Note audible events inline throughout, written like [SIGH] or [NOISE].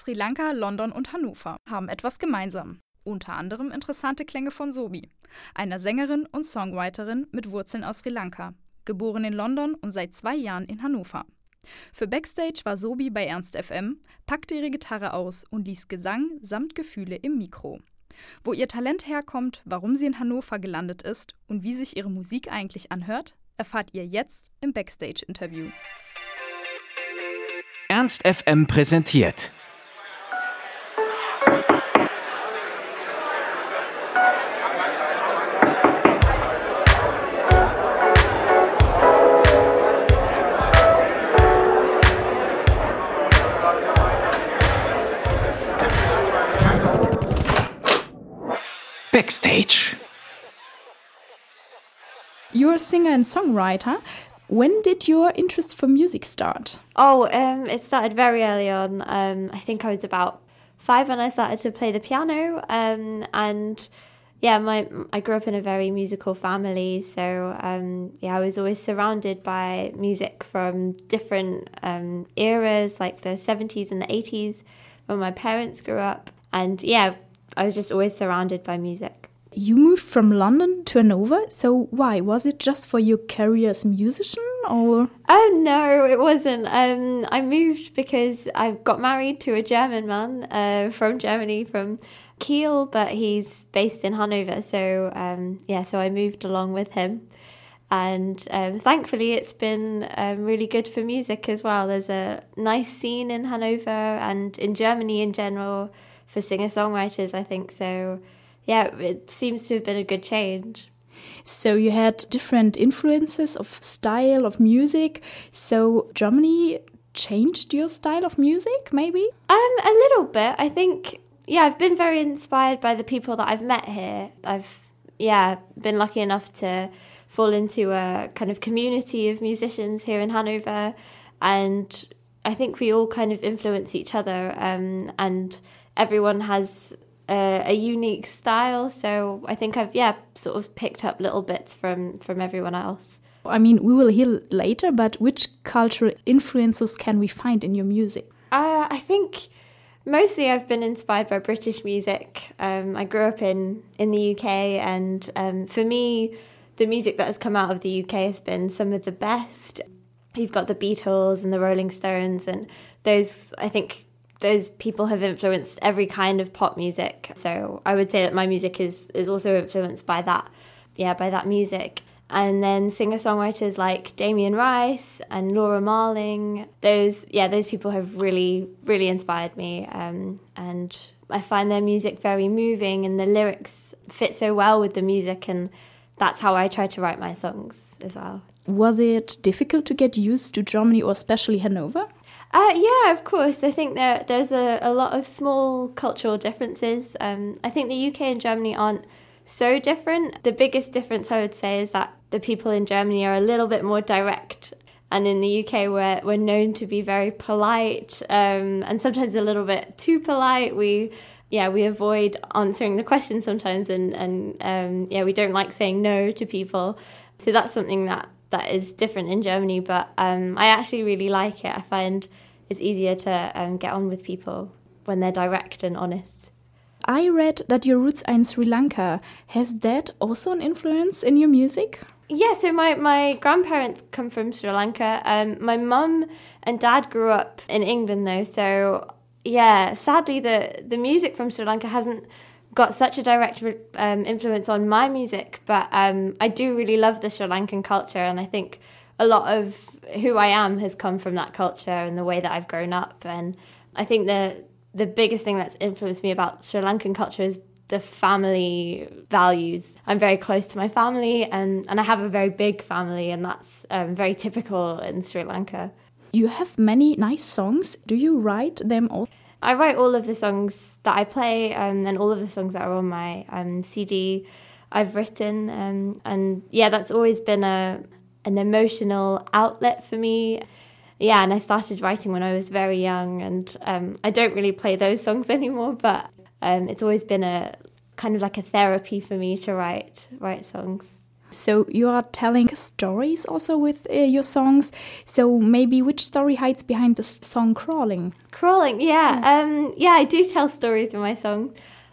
Sri Lanka, London und Hannover haben etwas gemeinsam. Unter anderem interessante Klänge von Sobi, einer Sängerin und Songwriterin mit Wurzeln aus Sri Lanka, geboren in London und seit zwei Jahren in Hannover. Für Backstage war Sobi bei Ernst FM, packte ihre Gitarre aus und ließ Gesang samt Gefühle im Mikro. Wo ihr Talent herkommt, warum sie in Hannover gelandet ist und wie sich ihre Musik eigentlich anhört, erfahrt ihr jetzt im Backstage-Interview. Ernst FM präsentiert Backstage. You're a singer and songwriter. When did your interest for music start? Oh, um, it started very early on. Um, I think I was about five when I started to play the piano. Um, and yeah, my I grew up in a very musical family, so um, yeah, I was always surrounded by music from different um, eras, like the seventies and the eighties, when my parents grew up. And yeah, I was just always surrounded by music. You moved from London to Hanover, so why? Was it just for your career as a musician or? Oh no, it wasn't. Um, I moved because I got married to a German man uh, from Germany, from Kiel, but he's based in Hanover. So um, yeah, so I moved along with him. And um, thankfully, it's been um, really good for music as well. There's a nice scene in Hanover and in Germany in general for singer songwriters, I think. So, yeah, it seems to have been a good change. So you had different influences of style of music. So Germany changed your style of music, maybe? Um, a little bit. I think. Yeah, I've been very inspired by the people that I've met here. I've yeah been lucky enough to fall into a kind of community of musicians here in Hanover, and I think we all kind of influence each other. Um, and everyone has a, a, unique style. So I think I've yeah sort of picked up little bits from from everyone else. I mean, we will hear later, but which cultural influences can we find in your music? Uh, I think mostly I've been inspired by British music. Um, I grew up in in the UK, and um, for me, the music that has come out of the UK has been some of the best. You've got the Beatles and the Rolling Stones, and those I think those people have influenced every kind of pop music. So I would say that my music is is also influenced by that, yeah, by that music. And then singer songwriters like Damien Rice and Laura Marling, those yeah, those people have really really inspired me. Um, and I find their music very moving, and the lyrics fit so well with the music, and that's how I try to write my songs as well. Was it difficult to get used to Germany or especially Hanover? Uh, yeah, of course. I think there there's a, a lot of small cultural differences. Um, I think the UK and Germany aren't so different. The biggest difference I would say is that the people in Germany are a little bit more direct. And in the UK, we're, we're known to be very polite um, and sometimes a little bit too polite. We yeah, we avoid answering the question sometimes, and and um, yeah, we don't like saying no to people. So that's something that that is different in Germany, but um, I actually really like it. I find it's easier to um, get on with people when they're direct and honest. I read that your roots are in Sri Lanka. Has that also an influence in your music? Yeah, so my, my grandparents come from Sri Lanka. Um, my mum and dad grew up in England, though. So, yeah, sadly, the, the music from Sri Lanka hasn't got such a direct um, influence on my music, but um, I do really love the Sri Lankan culture, and I think a lot of who I am has come from that culture and the way that I've grown up. And I think the the biggest thing that's influenced me about Sri Lankan culture is the family values. I'm very close to my family, and and I have a very big family, and that's um, very typical in Sri Lanka. You have many nice songs. Do you write them all? I write all of the songs that I play um, and all of the songs that are on my um, CD I've written. Um, and yeah, that's always been a an emotional outlet for me. Yeah, and I started writing when I was very young, and um, I don't really play those songs [LAUGHS] anymore, but um, it's always been a kind of like a therapy for me to write write songs. So you are telling stories also with uh, your songs. So maybe which story hides behind the song "Crawling"? Crawling, yeah, um, yeah. I do tell stories in my song.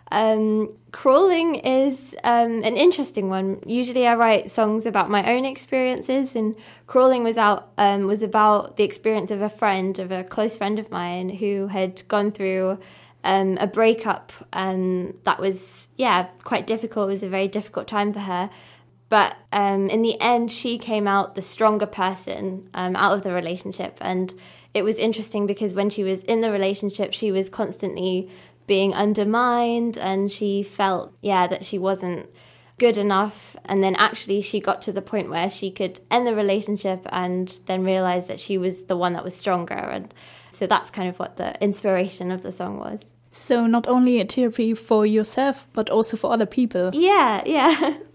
Um, crawling is um, an interesting one. Usually, I write songs about my own experiences, and crawling was out um, was about the experience of a friend, of a close friend of mine, who had gone through um, a breakup um, that was yeah quite difficult. It was a very difficult time for her. But um, in the end, she came out the stronger person um, out of the relationship. And it was interesting because when she was in the relationship, she was constantly being undermined and she felt, yeah, that she wasn't good enough. And then actually, she got to the point where she could end the relationship and then realize that she was the one that was stronger. And so that's kind of what the inspiration of the song was. So, not only a therapy for yourself, but also for other people. Yeah, yeah. [LAUGHS]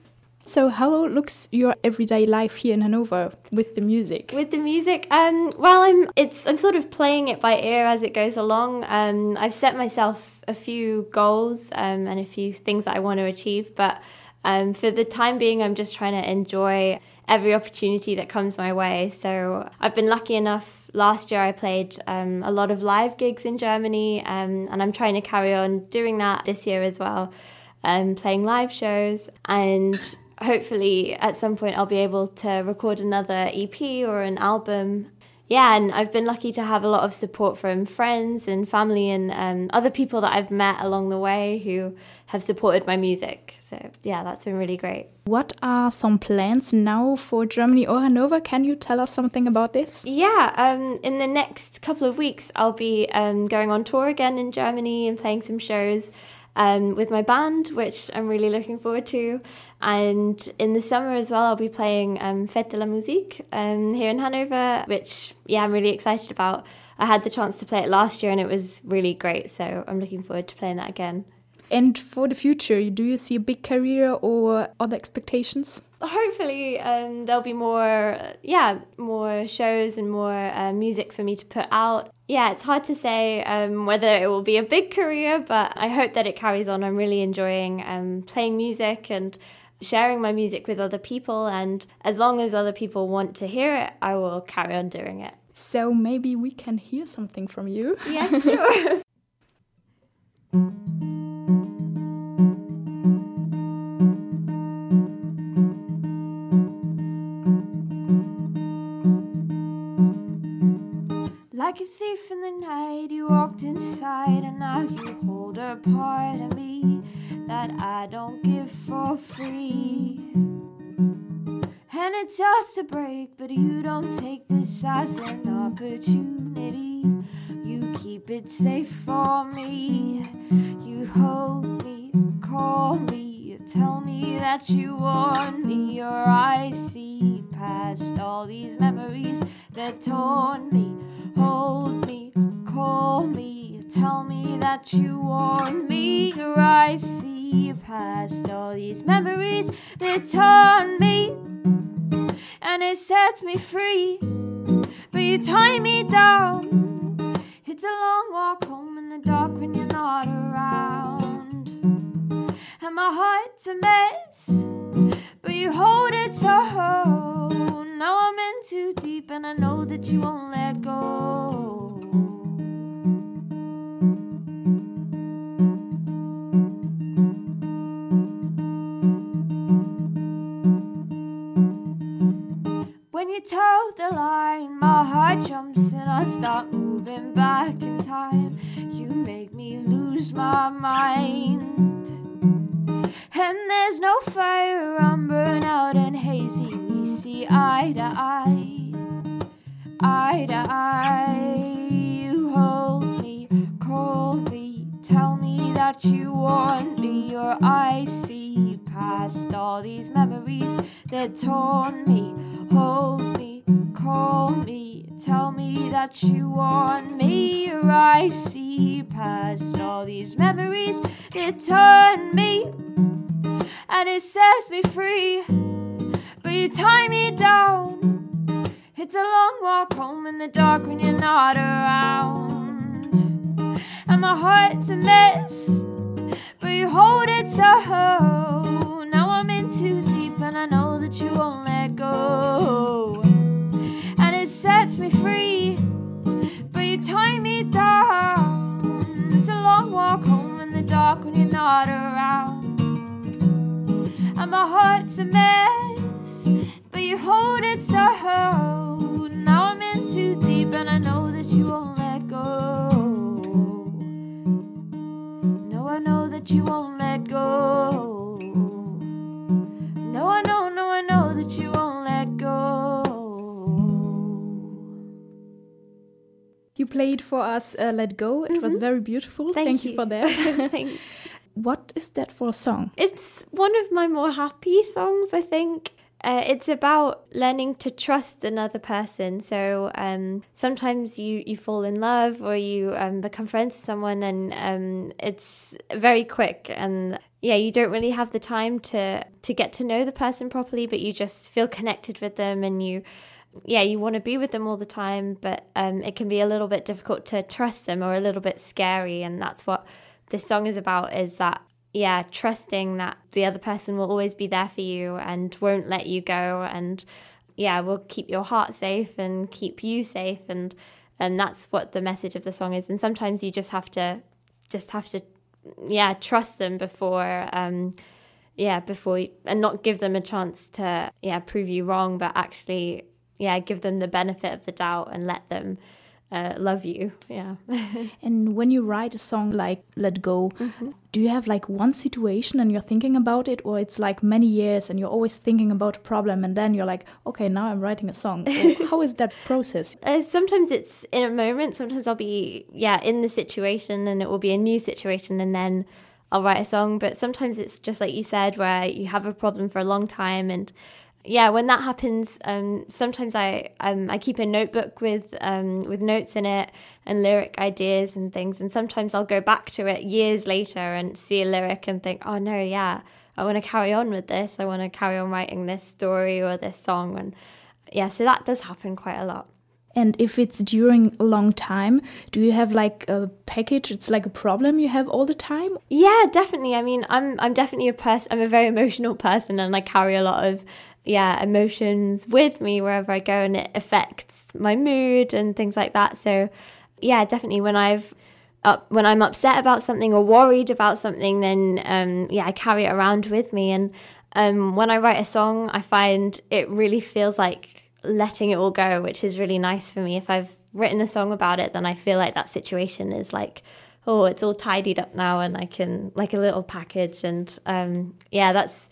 So, how looks your everyday life here in Hanover with the music? With the music, um, well, I'm it's I'm sort of playing it by ear as it goes along. Um, I've set myself a few goals um, and a few things that I want to achieve, but um, for the time being, I'm just trying to enjoy every opportunity that comes my way. So I've been lucky enough. Last year, I played um, a lot of live gigs in Germany, um, and I'm trying to carry on doing that this year as well, um, playing live shows and hopefully at some point I'll be able to record another EP or an album. Yeah, and I've been lucky to have a lot of support from friends and family and um, other people that I've met along the way who have supported my music. So, yeah, that's been really great. What are some plans now for Germany or Hanover? Can you tell us something about this? Yeah, um, in the next couple of weeks, I'll be um, going on tour again in Germany and playing some shows um, with my band, which I'm really looking forward to. And in the summer as well, I'll be playing um, Fête de la Musique um, here in Hanover, which, yeah, I'm really excited about. I had the chance to play it last year and it was really great. So I'm looking forward to playing that again. And for the future, do you see a big career or other expectations? Hopefully, um, there'll be more, yeah, more shows and more uh, music for me to put out. Yeah, it's hard to say um, whether it will be a big career, but I hope that it carries on. I'm really enjoying um, playing music and sharing my music with other people. And as long as other people want to hear it, I will carry on doing it. So maybe we can hear something from you. Yes, sure. [LAUGHS] Like a thief in the night, you walked inside, and now you hold a part of me that I don't give for free. And it's just a break, but you don't take this as an opportunity. You keep it safe for me. You hold me, call me, tell me that you want me. Your eyes see past all these memories that torn me. Hold me, call me, tell me that you want me. Your eyes see past all these memories that torn me. And it sets me free, but you tie me down. It's a long walk home in the dark when you're not around. My heart's a mess, but you hold it so. Now I'm in too deep, and I know that you won't let go. When you toe the line, my heart jumps and I start moving back in time. You make me lose my mind. And there's no fire, I'm burnt out and hazy. We see eye to eye, eye to eye. You hold me, call me, tell me that you want me. Your eyes see past all these memories that torn me. Hold me, call me, tell me that you want me. or I see past all these memories that torn me and it sets me free. But you tie me down. It's a long walk home in the dark when you're not around. And my heart's a mess, but you hold it so. Now I'm in too deep, and I know that sets me free, but you tie me down. It's a long walk home in the dark when you're not around. And my heart's a mess, but you hold it so. Now I'm in too deep, and I know that you won't let go. No, I know that you won't let go. Played for us uh, Let Go. It was very beautiful. Thank Thank, you. you. for that. [LAUGHS] Thanks. [LAUGHS] what is that for a song? It's one of my more happy songs, I think. Uh, it's about learning to trust another person. So um, sometimes you, you fall in love or you um, become friends with someone, and um, it's very quick. And yeah, you don't really have the time to to get to know the person properly, but you just feel connected with them, and you yeah, you want to be with them all the time, but um, it can be a little bit difficult to trust them or a little bit scary. And that's what this song is about is that, yeah, trusting that the other person will always be there for you and won't let you go. And yeah, will keep your heart safe and keep you safe. And, and that's what the message of the song is. And sometimes you just have to, just have to, yeah, trust them before, um, yeah, before, you, and not give them a chance to, yeah, prove you wrong, but actually yeah, give them the benefit of the doubt and let them uh, love you. Yeah. [LAUGHS] And when you write a song like Let Go, do you have like one situation and you're thinking about it, or it's like many years and you're always thinking about a problem and then you're like, okay, now I'm writing a song? [LAUGHS] How is that process? Uh, sometimes it's in a moment. Sometimes I'll be, yeah, in the situation and it will be a new situation and then I'll write a song. But sometimes it's just like you said, where you have a problem for a long time and yeah, when that happens, um, sometimes I um, I keep a notebook with um, with notes in it and lyric ideas and things, and sometimes I'll go back to it years later and see a lyric and think, oh no, yeah, I want to carry on with this. I want to carry on writing this story or this song, and yeah, so that does happen quite a lot. And if it's during a long time, do you have like a package? It's like a problem you have all the time? Yeah, definitely. I mean, I'm I'm definitely a person. I'm a very emotional person, and I carry a lot of yeah emotions with me wherever I go, and it affects my mood and things like that. So yeah, definitely when I've up when I'm upset about something or worried about something, then um, yeah, I carry it around with me. And um, when I write a song, I find it really feels like letting it all go, which is really nice for me. If I've written a song about it, then I feel like that situation is like, oh, it's all tidied up now, and I can like a little package. And um, yeah, that's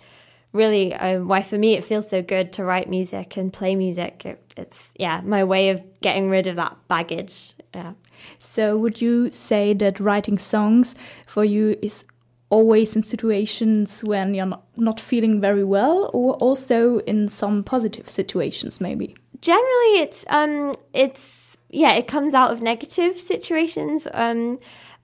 really um, why for me it feels so good to write music and play music. It, it's yeah, my way of getting rid of that baggage. Yeah. So, would you say that writing songs for you is always in situations when you're not, not feeling very well, or also in some positive situations, maybe? Generally, it's um, it's yeah, it comes out of negative situations. Um,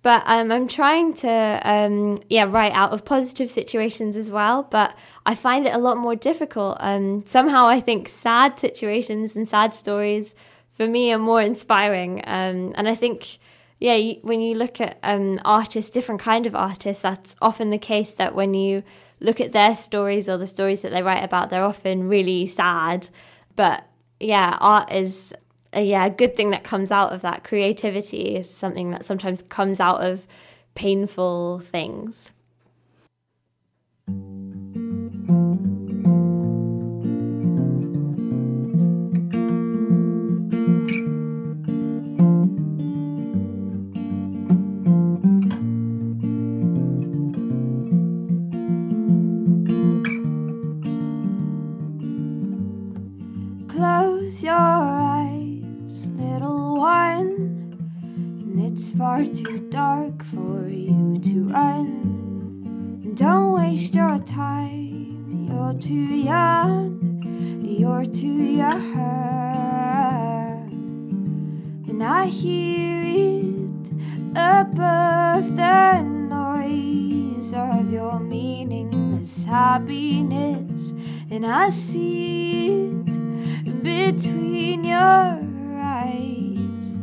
but um, I'm trying to um, yeah write out of positive situations as well. But I find it a lot more difficult. Um, somehow, I think sad situations and sad stories for me are more inspiring. Um, and I think yeah, you, when you look at um, artists, different kind of artists, that's often the case that when you look at their stories or the stories that they write about, they're often really sad. But yeah, art is a, yeah a good thing that comes out of that. Creativity is something that sometimes comes out of painful things. Of your meaningless happiness, and I see it between your eyes.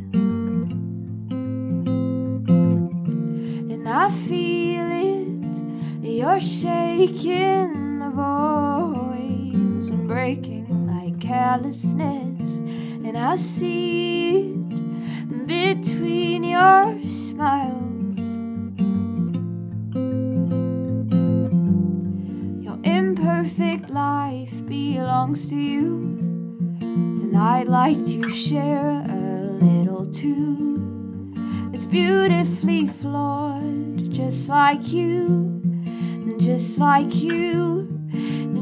And I feel it, you're shaking the voice and breaking like carelessness. And I see it between your smiles. Perfect life belongs to you, and I'd like to share a little too. It's beautifully flawed, just like you, just like you,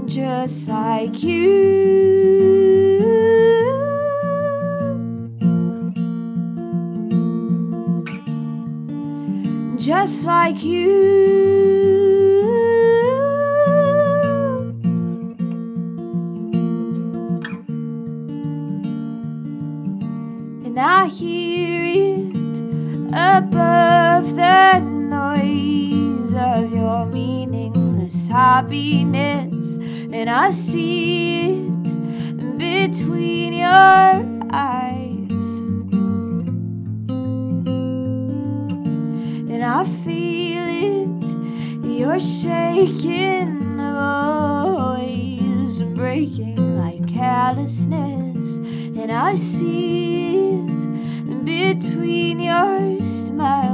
just like you. just like you. I see it between your eyes. and I feel it. You're shaking the voice breaking like callousness, and I see it between your smiles.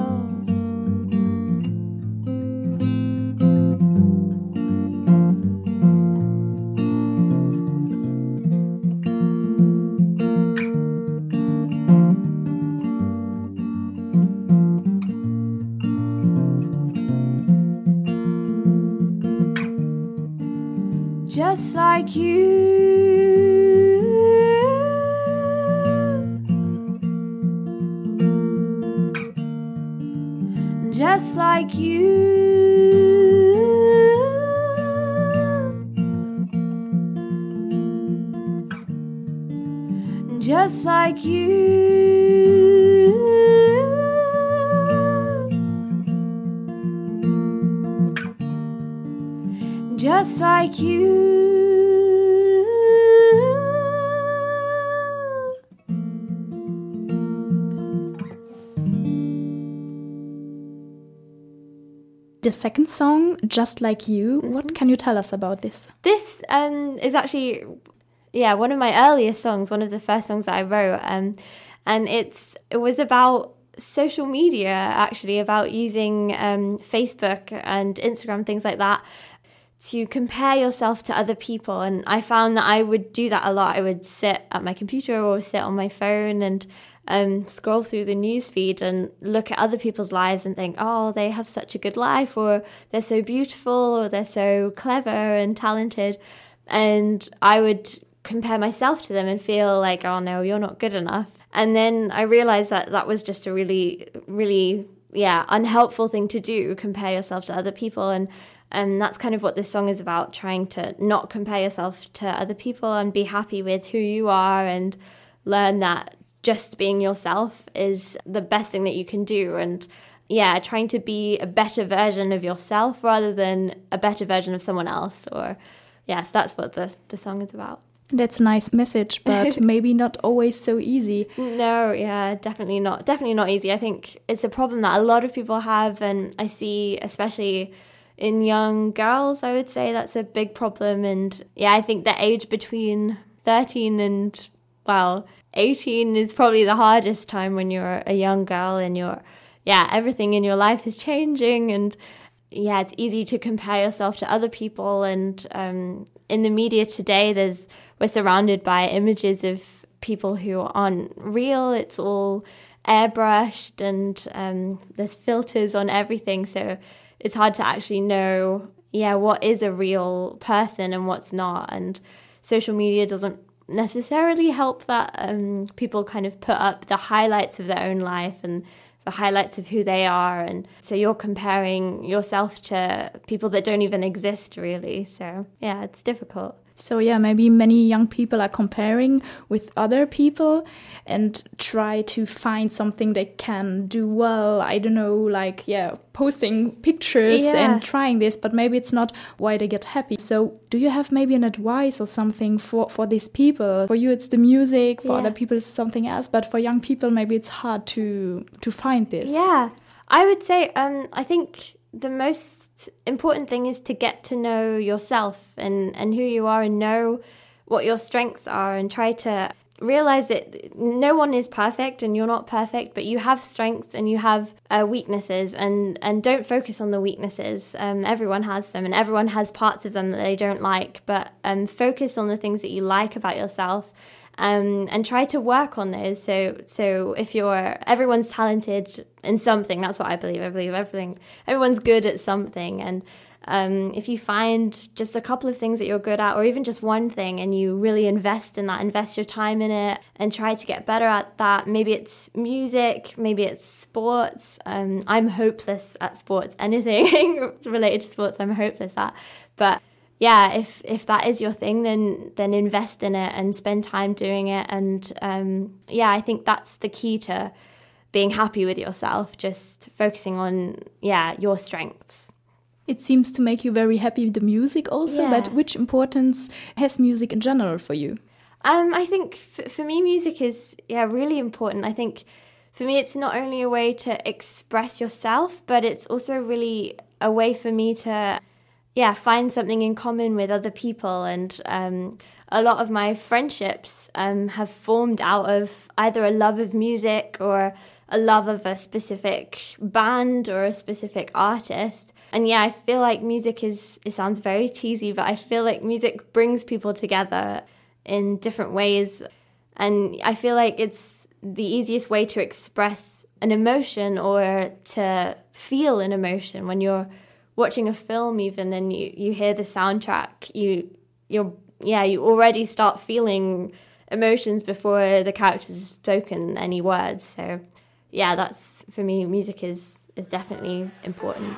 Like you. Just like you. Just like you. just like you. The second song, Just Like You, what can you tell us about this? This um, is actually, yeah, one of my earliest songs, one of the first songs that I wrote. Um, and it's it was about social media, actually, about using um, Facebook and Instagram, things like that, to compare yourself to other people. And I found that I would do that a lot. I would sit at my computer or sit on my phone and um, scroll through the news feed and look at other people's lives and think, oh, they have such a good life, or they're so beautiful, or they're so clever and talented. And I would compare myself to them and feel like, oh no, you're not good enough. And then I realized that that was just a really, really, yeah, unhelpful thing to do, compare yourself to other people. And and that's kind of what this song is about trying to not compare yourself to other people and be happy with who you are and learn that just being yourself is the best thing that you can do. And yeah, trying to be a better version of yourself rather than a better version of someone else. Or, yes, that's what the, the song is about. That's a nice message, [LAUGHS] but maybe not always so easy. No, yeah, definitely not. Definitely not easy. I think it's a problem that a lot of people have, and I see, especially in young girls, I would say that's a big problem. And yeah, I think the age between 13 and, well, 18 is probably the hardest time when you're a young girl and you're, yeah, everything in your life is changing. And yeah, it's easy to compare yourself to other people. And um, in the media today, there's we're surrounded by images of people who aren't real. It's all airbrushed and um, there's filters on everything. So it's hard to actually know, yeah, what is a real person and what's not. And social media doesn't necessarily help that. Um, people kind of put up the highlights of their own life and the highlights of who they are. And so you're comparing yourself to people that don't even exist, really. So, yeah, it's difficult. So yeah, maybe many young people are comparing with other people and try to find something they can do well. I don't know, like yeah, posting pictures yeah. and trying this, but maybe it's not why they get happy. So do you have maybe an advice or something for for these people? For you it's the music, for yeah. other people it's something else, but for young people maybe it's hard to to find this. Yeah. I would say um I think the most important thing is to get to know yourself and, and who you are and know what your strengths are and try to realize that no one is perfect and you're not perfect, but you have strengths and you have uh, weaknesses, and and don't focus on the weaknesses. Um, everyone has them, and everyone has parts of them that they don't like, but um, focus on the things that you like about yourself. Um, and try to work on those. So, so if you're everyone's talented in something, that's what I believe. I believe everything, everyone's good at something, and um, if you find just a couple of things that you're good at, or even just one thing, and you really invest in that, invest your time in it, and try to get better at that. Maybe it's music, maybe it's sports. Um, I'm hopeless at sports. Anything [LAUGHS] related to sports, I'm hopeless at. But yeah, if if that is your thing, then then invest in it and spend time doing it. And um, yeah, I think that's the key to being happy with yourself. Just focusing on yeah your strengths. It seems to make you very happy with the music also, Yeah. but which importance has music in general for you? Um, I think f- for me, music is yeah really important. I think for me, it's not only a way to express yourself, but it's also really a way for me to yeah find something in common with other people. And um, a lot of my friendships um, have formed out of either a love of music or a love of a specific band or a specific artist. And yeah, I feel like music is, it sounds very cheesy, but I feel like music brings people together in different ways. And I feel like it's the easiest way to express an emotion or to feel an emotion when you're watching a film even and you, you hear the soundtrack you you're yeah you already start feeling emotions before the characters spoken any words. So yeah that's for me music is is definitely important